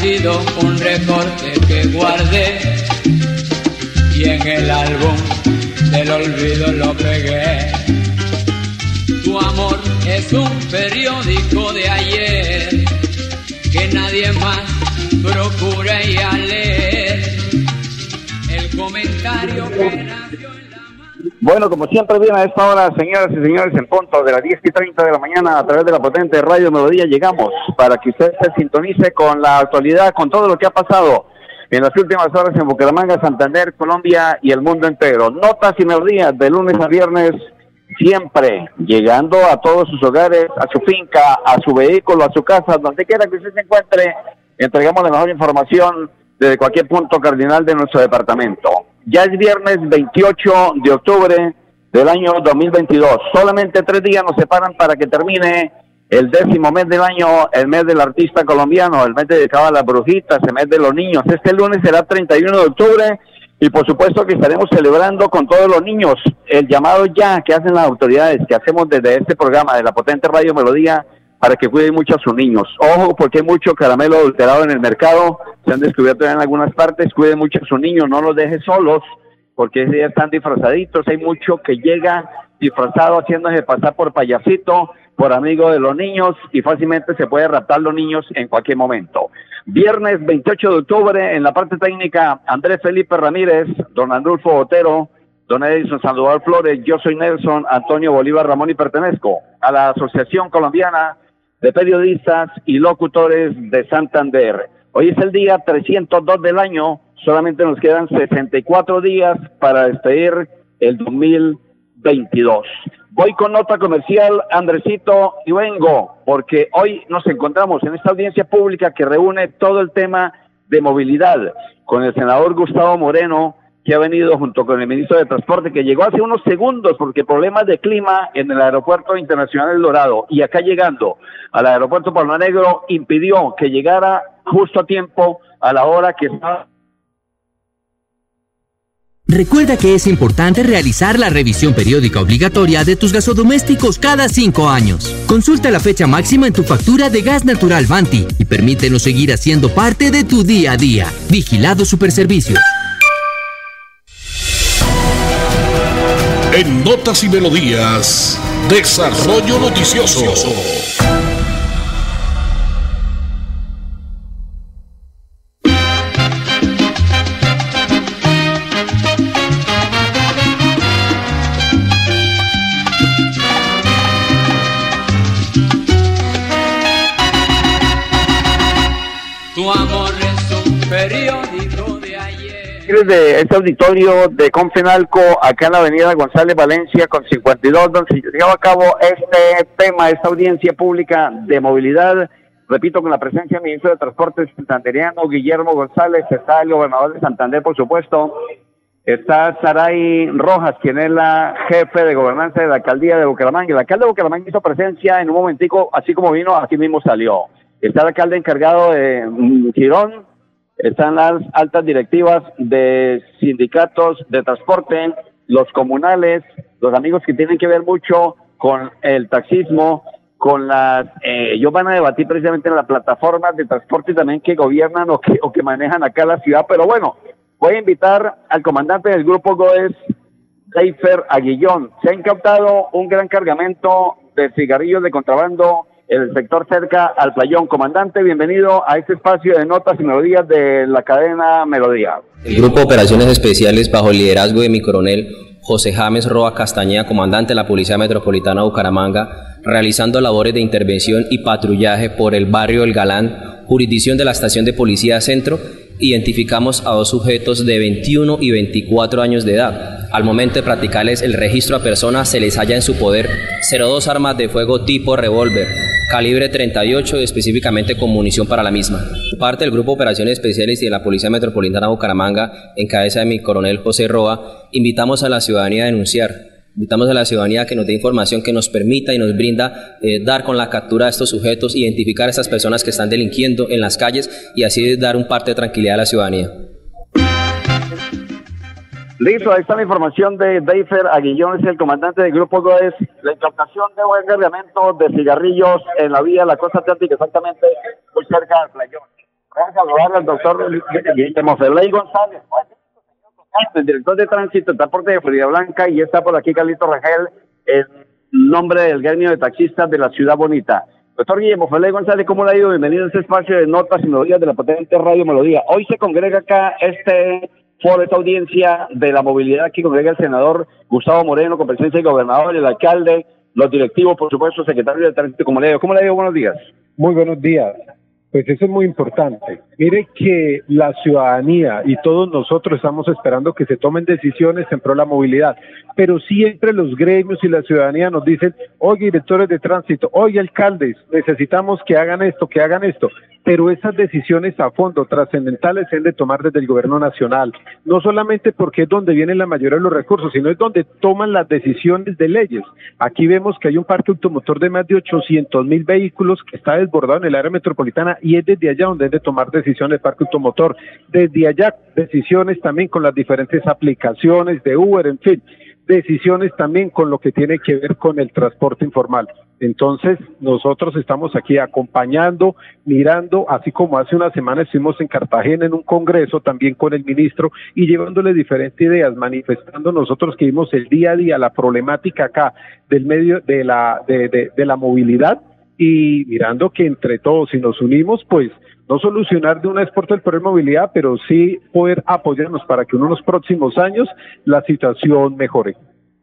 Sido un recorte que guardé y en el álbum del olvido lo pegué. Tu amor es un periódico de ayer que nadie más procura y a leer el comentario que nació en Bueno, como siempre viene a esta hora, señoras y señores, en punto de las 10 y 30 de la mañana, a través de la potente Radio Melodía, llegamos para que usted se sintonice con la actualidad, con todo lo que ha pasado en las últimas horas en Bucaramanga, Santander, Colombia y el mundo entero. Notas y melodías de lunes a viernes, siempre llegando a todos sus hogares, a su finca, a su vehículo, a su casa, donde quiera que usted se encuentre, entregamos la mejor información desde cualquier punto cardinal de nuestro departamento. Ya es viernes 28 de octubre del año 2022. Solamente tres días nos separan para que termine el décimo mes del año, el mes del artista colombiano, el mes dedicado a las brujitas, el mes de los niños. Este lunes será 31 de octubre y por supuesto que estaremos celebrando con todos los niños el llamado ya que hacen las autoridades, que hacemos desde este programa de la potente Radio Melodía para que cuiden mucho a sus niños. Ojo, porque hay mucho caramelo adulterado en el mercado, se han descubierto en algunas partes, cuiden mucho a sus niños, no los deje solos, porque están disfrazaditos, hay mucho que llega disfrazado haciéndose pasar por payasito, por amigo de los niños y fácilmente se puede raptar los niños en cualquier momento. Viernes 28 de octubre, en la parte técnica, Andrés Felipe Ramírez, don Andulfo Otero, don Edison Sandoval Flores, yo soy Nelson Antonio Bolívar Ramón y pertenezco a la Asociación Colombiana de Periodistas y Locutores de Santander. Hoy es el día 302 del año, solamente nos quedan 64 días para despedir el 2022. Voy con nota comercial, Andresito, y vengo, porque hoy nos encontramos en esta audiencia pública que reúne todo el tema de movilidad con el senador Gustavo Moreno, que ha venido junto con el ministro de Transporte, que llegó hace unos segundos porque problemas de clima en el aeropuerto internacional El Dorado y acá llegando al aeropuerto Palma Negro impidió que llegara justo a tiempo a la hora que estaba Recuerda que es importante realizar la revisión periódica obligatoria de tus gasodomésticos cada cinco años. Consulta la fecha máxima en tu factura de gas natural Banti y permítenos seguir haciendo parte de tu día a día. Vigilado Superservicios. En Notas y Melodías, Desarrollo Noticioso. Ayer. de este auditorio de Confenalco, acá en la avenida González Valencia con 52, donde se lleva a cabo este tema, esta audiencia pública de movilidad. Repito, con la presencia del ministro de Transportes santanderiano, Guillermo González, está el gobernador de Santander, por supuesto, Está Saray Rojas, quien es la jefe de gobernanza de la alcaldía de Bucaramanga. El alcalde de Bucaramanga hizo presencia en un momentico, así como vino, aquí mismo salió. Está el alcalde encargado de mm, Girón, están las altas directivas de sindicatos de transporte, los comunales, los amigos que tienen que ver mucho con el taxismo, con las, eh, ellos van a debatir precisamente en las plataformas de transporte también que gobiernan o que, o que manejan acá la ciudad, pero bueno, Voy a invitar al comandante del grupo GOES, Seifer Aguillón. Se ha incautado un gran cargamento de cigarrillos de contrabando el sector cerca al playón. Comandante, bienvenido a este espacio de notas y melodías de la cadena Melodía. El Grupo Operaciones Especiales, bajo el liderazgo de mi coronel José James Roa Castañeda, comandante de la Policía Metropolitana de Bucaramanga, realizando labores de intervención y patrullaje por el barrio El Galán, jurisdicción de la Estación de Policía Centro, identificamos a dos sujetos de 21 y 24 años de edad. Al momento de practicarles el registro a personas se les halla en su poder 02 armas de fuego tipo revólver, calibre 38 específicamente con munición para la misma. Parte del Grupo Operaciones Especiales y de la Policía Metropolitana Bucaramanga, en cabeza de mi coronel José Roa, invitamos a la ciudadanía a denunciar Invitamos a la ciudadanía que nos dé información que nos permita y nos brinda eh, dar con la captura de estos sujetos, identificar a estas personas que están delinquiendo en las calles y así dar un parte de tranquilidad a la ciudadanía. Listo, ahí está la información de Deifer Aguillón, es el comandante del Grupo GOES. La incautación de buen cargamento de cigarrillos en la vía de la costa atlántica, exactamente muy cerca del playón. Vamos a saludar al doctor Guillermo Feley González el director de tránsito, transporte de Florida Blanca, y está por aquí Carlito Rangel, en nombre del gremio de taxistas de la Ciudad Bonita. Doctor Guillermo Félix González, ¿cómo le ha ido? Bienvenido a este espacio de notas y melodías de la potente Radio Melodía. Hoy se congrega acá este foro, esta audiencia de la movilidad. Aquí congrega el senador Gustavo Moreno, con presencia del gobernador, el alcalde, los directivos, por supuesto, secretario de tránsito. ¿Cómo le ido? ¿Cómo le ido? Buenos días. Muy buenos días. Pues eso es muy importante. Mire que la ciudadanía y todos nosotros estamos esperando que se tomen decisiones en pro de la movilidad, pero siempre los gremios y la ciudadanía nos dicen, oye, directores de tránsito, oye, alcaldes, necesitamos que hagan esto, que hagan esto pero esas decisiones a fondo trascendentales se han de tomar desde el gobierno nacional, no solamente porque es donde vienen la mayoría de los recursos, sino es donde toman las decisiones de leyes. Aquí vemos que hay un parque automotor de más de 800 mil vehículos que está desbordado en el área metropolitana y es desde allá donde debe tomar decisiones el parque automotor. Desde allá decisiones también con las diferentes aplicaciones de Uber, en fin decisiones también con lo que tiene que ver con el transporte informal. Entonces, nosotros estamos aquí acompañando, mirando, así como hace una semana estuvimos en Cartagena en un congreso también con el ministro y llevándole diferentes ideas, manifestando nosotros que vimos el día a día la problemática acá del medio de la, de, de la movilidad y mirando que entre todos, si nos unimos, pues no solucionar de una vez por todas el problema de movilidad, pero sí poder apoyarnos para que en unos próximos años la situación mejore.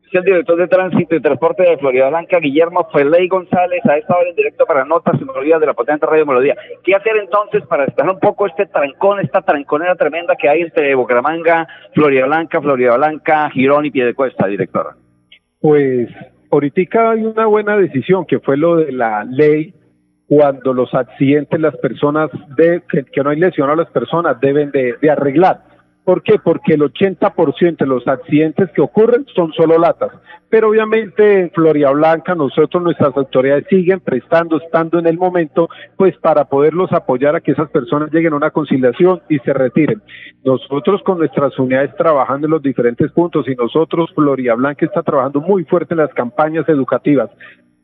Es el director de Tránsito y Transporte de Florida Blanca, Guillermo Feley González, a esta hora en directo para Notas y Melodías de la potente Radio Melodía. ¿Qué hacer entonces para despejar un poco este trancón, esta tranconera tremenda que hay entre Bucaramanga, Florida Blanca, Florida Blanca, Girón y Piedecuesta, director? Pues ahorita hay una buena decisión que fue lo de la ley cuando los accidentes, las personas, de, que, no hay lesión a las personas, deben de, de arreglar. ¿Por qué? Porque el 80% de los accidentes que ocurren son solo latas. Pero obviamente en Floria Blanca nosotros, nuestras autoridades siguen prestando, estando en el momento, pues para poderlos apoyar a que esas personas lleguen a una conciliación y se retiren. Nosotros con nuestras unidades trabajando en los diferentes puntos y nosotros, Floria Blanca está trabajando muy fuerte en las campañas educativas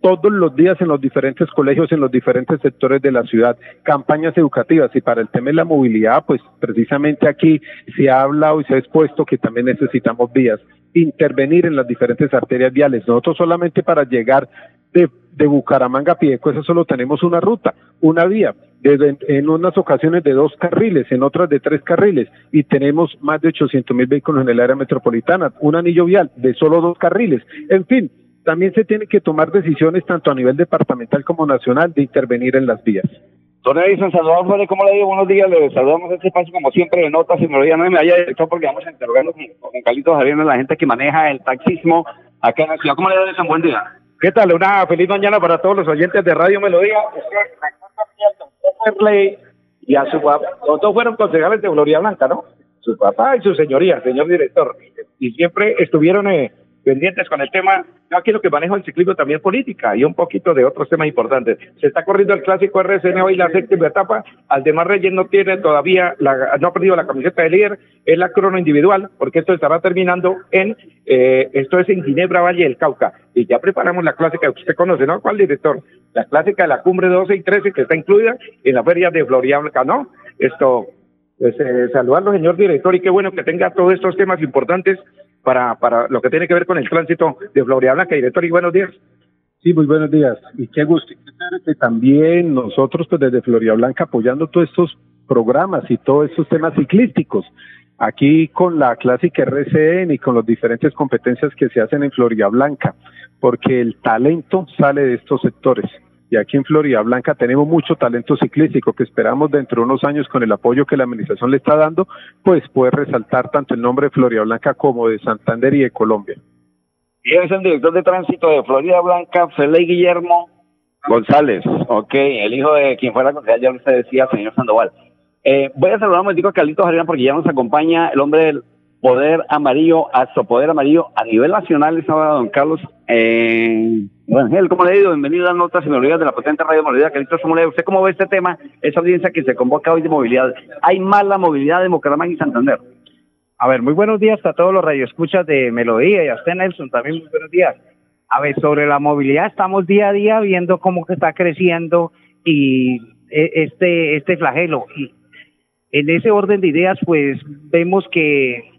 todos los días en los diferentes colegios, en los diferentes sectores de la ciudad, campañas educativas. Y para el tema de la movilidad, pues precisamente aquí se ha hablado y se ha expuesto que también necesitamos vías, intervenir en las diferentes arterias viales. Nosotros solamente para llegar de, de Bucaramanga a Piedecuesta solo tenemos una ruta, una vía, desde, en unas ocasiones de dos carriles, en otras de tres carriles, y tenemos más de 800 mil vehículos en el área metropolitana, un anillo vial de solo dos carriles. En fin, también se tienen que tomar decisiones tanto a nivel departamental como nacional de intervenir en las vías. Don Edison Salvador ¿cómo le digo? Buenos días, le saludamos este espacio como siempre de notas y melodía. No me haya director porque vamos a interrogarnos con, con Carlitos Javier, la gente que maneja el taxismo acá en la ciudad. ¿Cómo le digo, Buen día. ¿Qué tal? Una feliz mañana para todos los oyentes de Radio Melodía. y a su los dos fueron concejales de Gloria Blanca, ¿no? su papá y su señoría, señor director. Y siempre estuvieron eh, pendientes con el tema. Yo aquí lo que manejo el ciclismo también política y un poquito de otros temas importantes. Se está corriendo el clásico RCN hoy la séptima etapa. Aldemar Reyes no tiene todavía, la, no ha perdido la camiseta de líder, es la crono individual, porque esto estará terminando en, eh, esto es en Ginebra, Valle del Cauca. Y ya preparamos la clásica que usted conoce, ¿no? ¿Cuál director? La clásica de la cumbre 12 y 13 que está incluida en la feria de Florida Blanca, ¿no? Esto, pues eh, saludarlo, señor director, y qué bueno que tenga todos estos temas importantes para, para lo que tiene que ver con el tránsito de Florida Blanca. Director, y buenos días. Sí, muy buenos días. Y qué gusto. Que también nosotros, pues desde Florida Blanca, apoyando todos estos programas y todos estos temas ciclísticos. Aquí con la clásica RCN y con las diferentes competencias que se hacen en Florida Blanca, porque el talento sale de estos sectores y aquí en Florida Blanca tenemos mucho talento ciclístico que esperamos dentro de unos años con el apoyo que la administración le está dando, pues puede resaltar tanto el nombre de Florida Blanca como de Santander y de Colombia. Y es el director de tránsito de Florida Blanca, Felipe Guillermo González, ok, el hijo de quien fuera concejal, ya usted decía, señor Sandoval. Eh, voy a saludar un momentico a Carlitos Jarena porque ya nos acompaña el hombre del Poder Amarillo, Poder Amarillo a nivel nacional, estaba don Carlos eh, Ángel, ¿cómo le digo? Bienvenido a Notas y Melodías de la potente radio Melodía. ¿cómo le ¿Usted cómo ve este tema, esa audiencia que se convoca hoy de movilidad? ¿Hay mala movilidad de Bucaramanga y Santander? A ver, muy buenos días a todos los radioescuchas de Melodía y a usted, Nelson, también muy buenos días. A ver, sobre la movilidad, estamos día a día viendo cómo que está creciendo y e, este, este flagelo. Y en ese orden de ideas, pues vemos que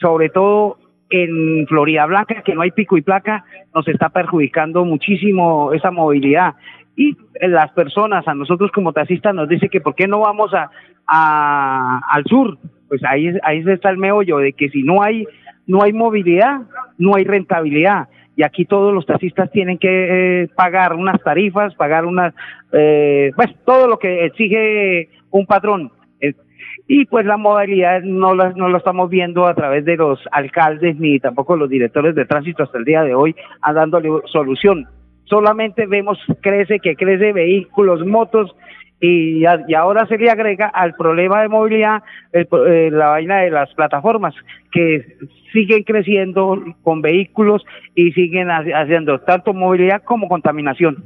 sobre todo en Florida Blanca, que no hay pico y placa, nos está perjudicando muchísimo esa movilidad. Y las personas, a nosotros como taxistas, nos dice que por qué no vamos a, al sur. Pues ahí, ahí está el meollo de que si no hay, no hay movilidad, no hay rentabilidad. Y aquí todos los taxistas tienen que eh, pagar unas tarifas, pagar unas, eh, pues todo lo que exige un patrón y pues la modalidad no la, no lo estamos viendo a través de los alcaldes ni tampoco los directores de tránsito hasta el día de hoy dándole solución. Solamente vemos crece, que crece vehículos, motos y, y ahora se le agrega al problema de movilidad eh, la vaina de las plataformas que siguen creciendo con vehículos y siguen haciendo tanto movilidad como contaminación.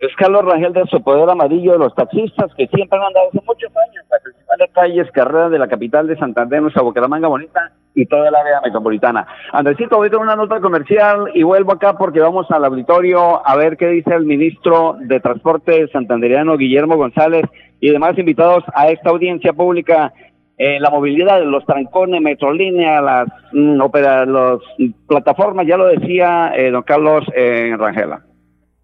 Es Carlos Rangel de su poder amarillo de los taxistas que siempre han andado hace muchos años principales calles, carreras de la capital de Santander, nuestra Bucaramanga bonita y toda el área metropolitana. Andresito, voy con una nota comercial y vuelvo acá porque vamos al auditorio a ver qué dice el ministro de Transporte santanderiano Guillermo González y demás invitados a esta audiencia pública. Eh, la movilidad, los trancones, Metrolínea, las, mm, las plataformas, ya lo decía eh, don Carlos eh, Rangela.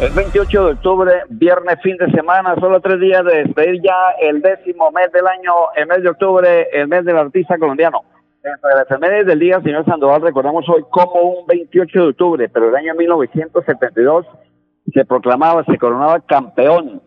El 28 de octubre, viernes, fin de semana, solo tres días de despedir ya el décimo mes del año, el mes de octubre, el mes del artista colombiano. Entre las efemérides del día, señor Sandoval, recordamos hoy como un 28 de octubre, pero el año 1972 se proclamaba, se coronaba campeón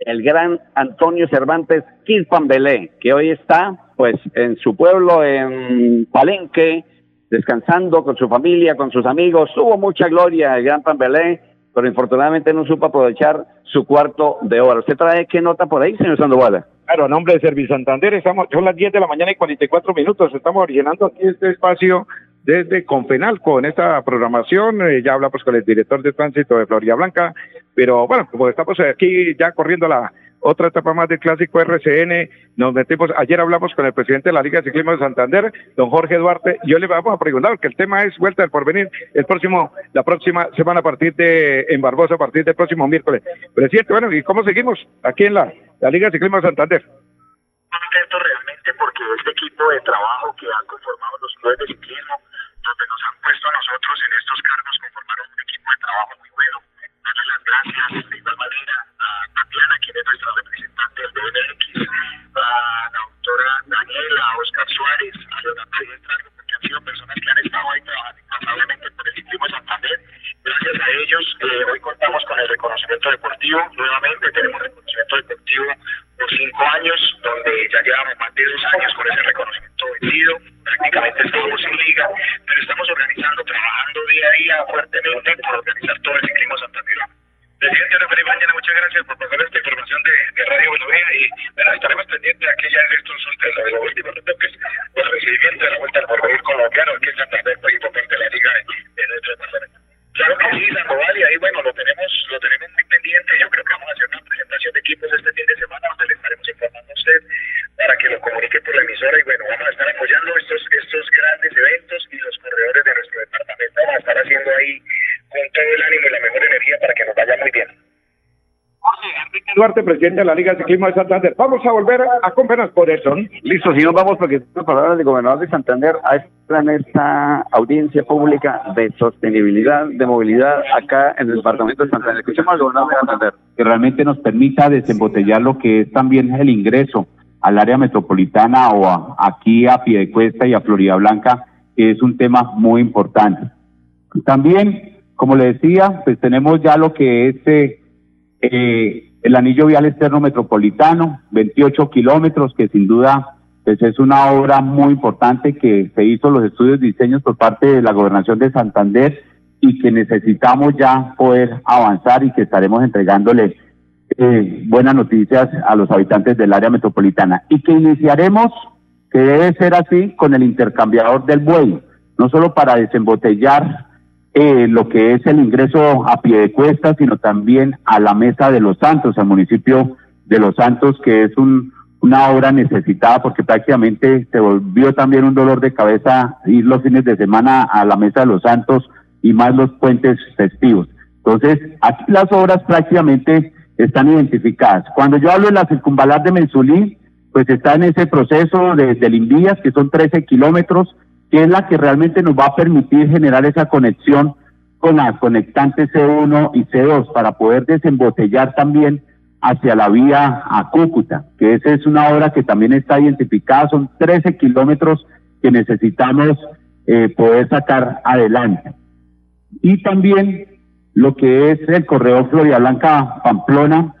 el gran Antonio Cervantes Quilpambelé, que hoy está pues en su pueblo, en Palenque, descansando con su familia, con sus amigos. Tuvo mucha gloria el gran Pambelé pero infortunadamente no supo aprovechar su cuarto de hora. ¿Usted trae qué nota por ahí, señor Sandoval? Claro, nombre de Servicio Santander, estamos, son las 10 de la mañana y 44 minutos, estamos originando aquí este espacio desde Confenal con esta programación, eh, ya hablamos con el director de tránsito de Florida Blanca, pero bueno, como estamos aquí ya corriendo la otra etapa más del clásico RCN. Nos metimos, ayer hablamos con el presidente de la Liga de Ciclismo de Santander, don Jorge Duarte, y hoy le vamos a preguntar, que el tema es vuelta del porvenir, el próximo, la próxima semana a partir de, en Barbosa, a partir del próximo miércoles. Presidente, bueno, ¿y cómo seguimos aquí en la, la Liga de Ciclismo de Santander? Contento realmente porque este equipo de trabajo que han conformado los clubes de ciclismo, donde nos han puesto a nosotros en estos cargos, ahí bueno, lo tenemos, lo tenemos muy pendiente. Yo creo que vamos a hacer una presentación de equipos este fin de semana donde le estaremos informando a usted para que lo comunique por la emisora y bueno, vamos a estar apoyando estos, estos grandes eventos y los corredores de nuestro departamento. Vamos a estar haciendo ahí con todo el ánimo y la mejor energía para que nos vaya muy bien. Duarte, presidente de la Liga de Ciclismo de Santander. Vamos a volver a conversar por eso. Listo, si nos vamos porque las palabras del gobernador de Santander a esta, en esta audiencia pública de sostenibilidad, de movilidad acá en el departamento de Santander. Escuchemos al gobernador de Santander. Que realmente nos permita desembotellar lo que es también el ingreso al área metropolitana o a- aquí a Piedecuesta y a Florida Blanca, que es un tema muy importante. También, como le decía, pues tenemos ya lo que es eh, eh, el anillo vial externo metropolitano, 28 kilómetros, que sin duda pues es una obra muy importante que se hizo los estudios de diseños por parte de la gobernación de Santander y que necesitamos ya poder avanzar y que estaremos entregándole eh, buenas noticias a los habitantes del área metropolitana. Y que iniciaremos, que debe ser así, con el intercambiador del buey, no solo para desembotellar eh, lo que es el ingreso a pie de cuesta, sino también a la Mesa de los Santos, al municipio de Los Santos, que es un, una obra necesitada porque prácticamente se volvió también un dolor de cabeza ir los fines de semana a la Mesa de los Santos y más los puentes festivos. Entonces, aquí las obras prácticamente están identificadas. Cuando yo hablo de la circunvalar de Mensulí, pues está en ese proceso de, del Invías, que son 13 kilómetros, que es la que realmente nos va a permitir generar esa conexión con la conectante C1 y C2 para poder desembotellar también hacia la vía a Cúcuta, que esa es una obra que también está identificada, son 13 kilómetros que necesitamos eh, poder sacar adelante. Y también lo que es el correo Florida Blanca Pamplona,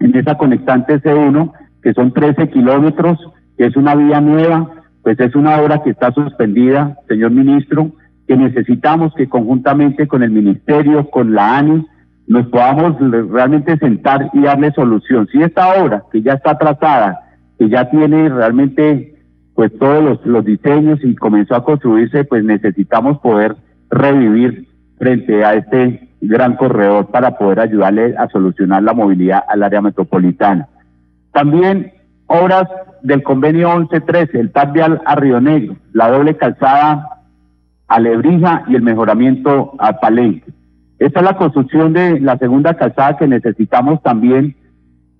en esa conectante C1, que son 13 kilómetros, es una vía nueva, pues es una obra que está suspendida, señor ministro, que necesitamos que conjuntamente con el ministerio, con la ANI, nos podamos realmente sentar y darle solución. Si esta obra, que ya está trazada, que ya tiene realmente pues todos los, diseños y comenzó a construirse, pues necesitamos poder revivir frente a este gran corredor para poder ayudarle a solucionar la movilidad al área metropolitana. También obras del convenio 1113, el TAP a Río Negro, la doble calzada a Lebrija y el mejoramiento a Palenque. Esta es la construcción de la segunda calzada que necesitamos también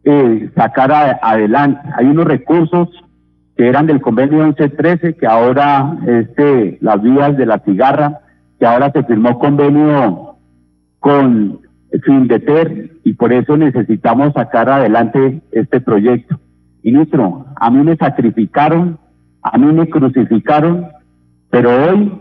eh, sacar adelante. Hay unos recursos que eran del convenio 1113, que ahora este, las vías de la cigarra, que ahora se firmó convenio con Findeter y por eso necesitamos sacar adelante este proyecto. Ministro, a mí me sacrificaron, a mí me crucificaron, pero hoy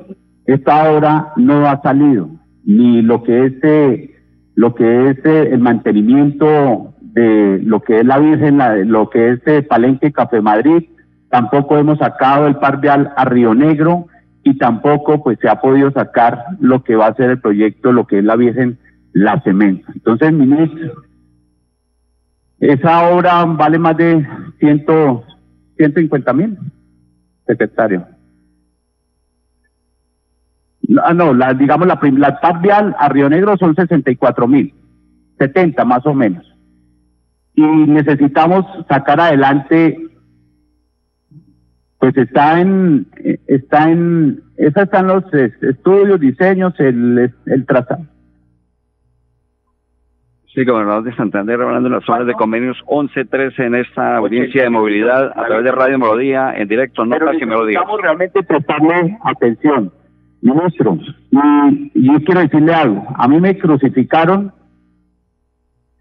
esta obra no ha salido, ni lo que es, eh, lo que es eh, el mantenimiento de lo que es la Virgen, la- lo que es eh, Palenque Café Madrid, tampoco hemos sacado el par vial a Río Negro y tampoco pues se ha podido sacar lo que va a ser el proyecto, lo que es la Virgen La Cemento. Entonces, ministro, esa obra vale más de ciento, 150 mil, secretario. No, ah, no, la, digamos la, la TAP vial a Río Negro son 64 mil, 70 más o menos. Y necesitamos sacar adelante, pues está en, está en, esas están los estudios, diseños, el, el trazado. Sí, gobernador de Santander, hablando de las zonas de convenios 11-13 en esta audiencia de movilidad a través de Radio Melodía, en directo, notas y melodías. necesitamos realmente prestarle atención, ministro. Y, yo quiero decirle algo. A mí me crucificaron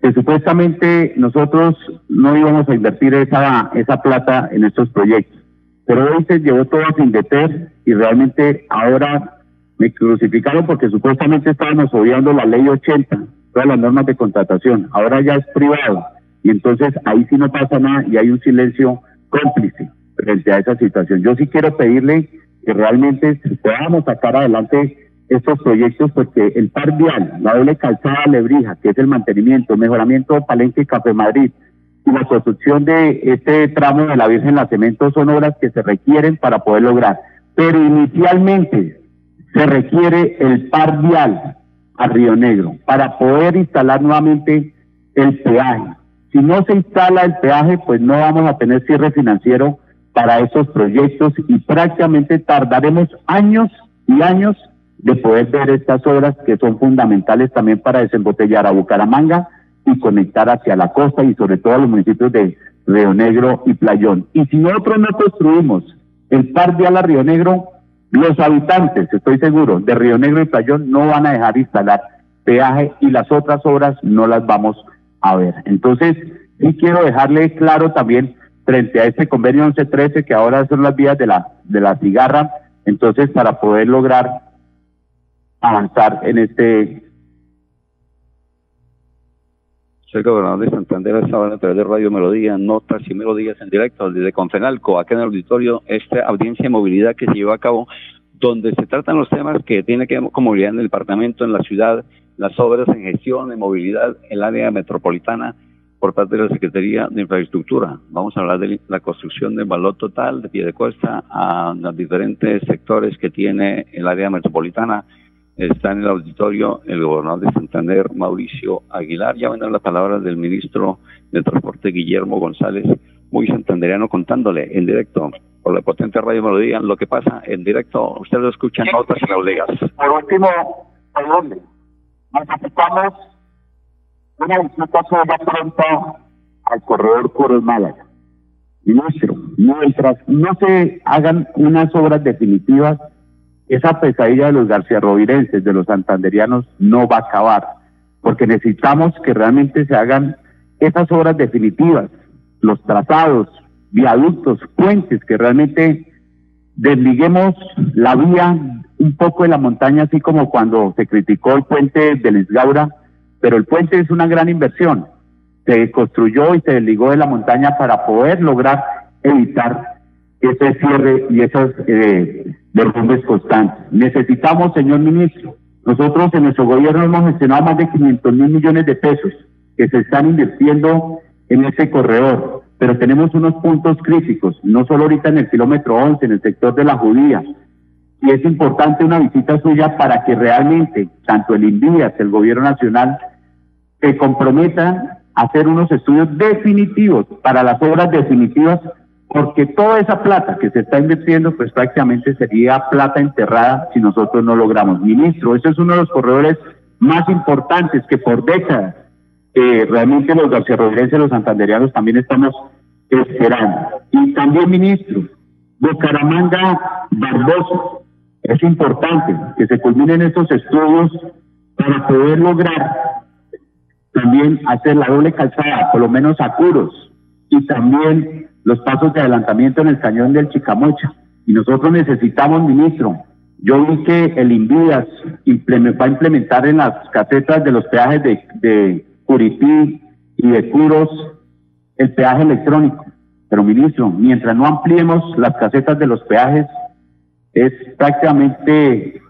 que supuestamente nosotros no íbamos a invertir esa, esa plata en estos proyectos. Pero hoy se llevó todo a Findeter y realmente ahora Me crucificaron porque supuestamente estábamos obviando la ley 80, todas las normas de contratación. Ahora ya es privado. Y entonces ahí sí no pasa nada y hay un silencio cómplice frente a esa situación. Yo sí quiero pedirle que realmente podamos sacar adelante estos proyectos porque el par vial, la doble calzada Lebrija, que es el mantenimiento, mejoramiento de Palenque y Café Madrid, y la construcción de este tramo de la Virgen La Cemento son obras que se requieren para poder lograr. Pero inicialmente se requiere el par vial a Río Negro para poder instalar nuevamente el peaje. Si no se instala el peaje, pues no vamos a tener cierre financiero para esos proyectos y prácticamente tardaremos años y años de poder ver estas obras que son fundamentales también para desembotellar a Bucaramanga y conectar hacia la costa y sobre todo a los municipios de Río Negro y Playón. Y si nosotros no construimos el par de ala Río Negro, los habitantes, estoy seguro, de Río Negro y Playón no van a dejar de instalar peaje y las otras obras no las vamos a ver. Entonces, sí quiero dejarle claro también frente a este convenio 1113 que ahora son las vías de la de la cigarra, entonces para poder lograr avanzar en este soy gobernador de Santander, hora a través de Radio Melodía, notas y melodías en directo desde Confenalco, acá en el auditorio, esta audiencia de movilidad que se lleva a cabo, donde se tratan los temas que tiene que ver con movilidad en el departamento, en la ciudad, las obras en gestión de movilidad en el área metropolitana por parte de la Secretaría de Infraestructura. Vamos a hablar de la construcción del valor total de pie de cuesta a los diferentes sectores que tiene el área metropolitana Está en el auditorio el gobernador de Santander, Mauricio Aguilar. Ya vendrán las palabras del ministro de Transporte, Guillermo González, muy santandereano, contándole en directo por la potente radio Melodía lo que pasa en directo. Ustedes lo escuchan en otras melodías. Por último, dónde? necesitamos una visita sobre pronto al corredor Coros Málaga. Ministro, mientras no se hagan unas obras definitivas esa pesadilla de los garciarrovirenses, de los santanderianos, no va a acabar, porque necesitamos que realmente se hagan esas obras definitivas, los trazados, viaductos, puentes, que realmente desliguemos la vía un poco de la montaña, así como cuando se criticó el puente de Lisgaura, pero el puente es una gran inversión. Se construyó y se desligó de la montaña para poder lograr evitar ese cierre y esos eh, derrumbes constantes. Necesitamos, señor ministro, nosotros en nuestro gobierno hemos gestionado más de 500 mil millones de pesos que se están invirtiendo en ese corredor, pero tenemos unos puntos críticos, no solo ahorita en el kilómetro 11, en el sector de la judía, y es importante una visita suya para que realmente tanto el INVIAS, el gobierno nacional, se comprometan a hacer unos estudios definitivos para las obras definitivas porque toda esa plata que se está invirtiendo, pues prácticamente sería plata enterrada si nosotros no logramos. Ministro, ese es uno de los corredores más importantes que por décadas eh, realmente los garciarrodenses, los santanderianos también estamos esperando. Y también, ministro, Bucaramanga Barbosa, es importante que se culminen estos estudios para poder lograr también hacer la doble calzada, por lo menos a Curos, y también los pasos de adelantamiento en el cañón del Chicamocha. Y nosotros necesitamos, ministro, yo vi que el Invidas va a implementar en las casetas de los peajes de, de Curití y de Curos el peaje electrónico. Pero, ministro, mientras no ampliemos las casetas de los peajes, es prácticamente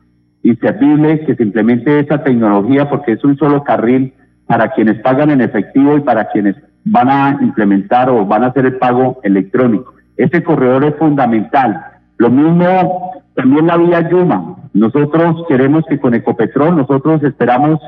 inservible que se implemente esa tecnología porque es un solo carril para quienes pagan en efectivo y para quienes van a implementar o van a hacer el pago electrónico. Este corredor es fundamental. Lo mismo también la vía Yuma. Nosotros queremos que con Ecopetrol, nosotros esperamos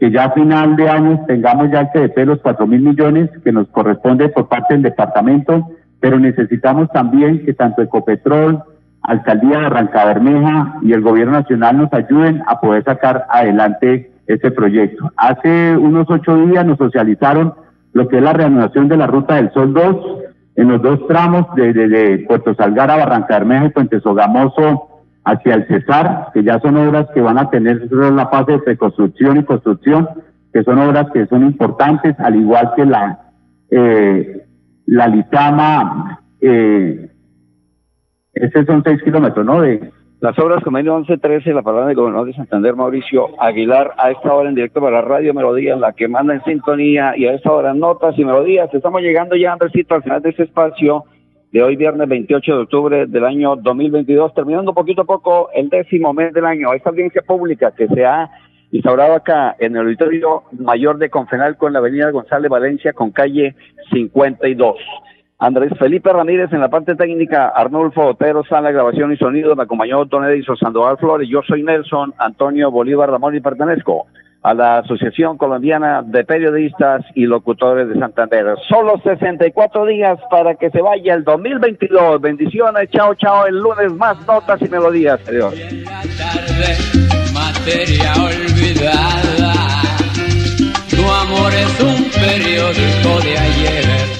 que ya a final de año tengamos ya el CDP los cuatro mil millones que nos corresponde por parte del departamento, pero necesitamos también que tanto Ecopetrol, Alcaldía de Arrancabermeja y el Gobierno Nacional nos ayuden a poder sacar adelante este proyecto. Hace unos ocho días nos socializaron lo que es la reanudación de la Ruta del Sol 2 en los dos tramos de, Puerto Salgar a Barranca Bermeja y Puente Sogamoso hacia el Cesar, que ya son obras que van a tener la fase de reconstrucción y construcción, que son obras que son importantes, al igual que la eh, la Litama, eh, estos son seis kilómetros, ¿no? De, Las obras convenio 1113, la palabra del gobernador de Santander, Mauricio Aguilar, a esta hora en directo para Radio Melodía, la que manda en sintonía, y a esta hora notas y melodías. Estamos llegando ya, Andresito, al final de este espacio de hoy, viernes 28 de octubre del año 2022, terminando poquito a poco el décimo mes del año. Esta audiencia pública que se ha instaurado acá en el auditorio mayor de Confenalco en la avenida González Valencia con calle 52. Andrés Felipe Ramírez en la parte técnica, Arnulfo Otero, sala, grabación y sonido, me acompañó Don Edison Sandoval Flores, yo soy Nelson Antonio Bolívar Ramón y pertenezco a la Asociación Colombiana de Periodistas y Locutores de Santander. Solo 64 días para que se vaya el 2022. Bendiciones, chao, chao, el lunes más notas y melodías. Adiós. tu amor es un periódico de ayer.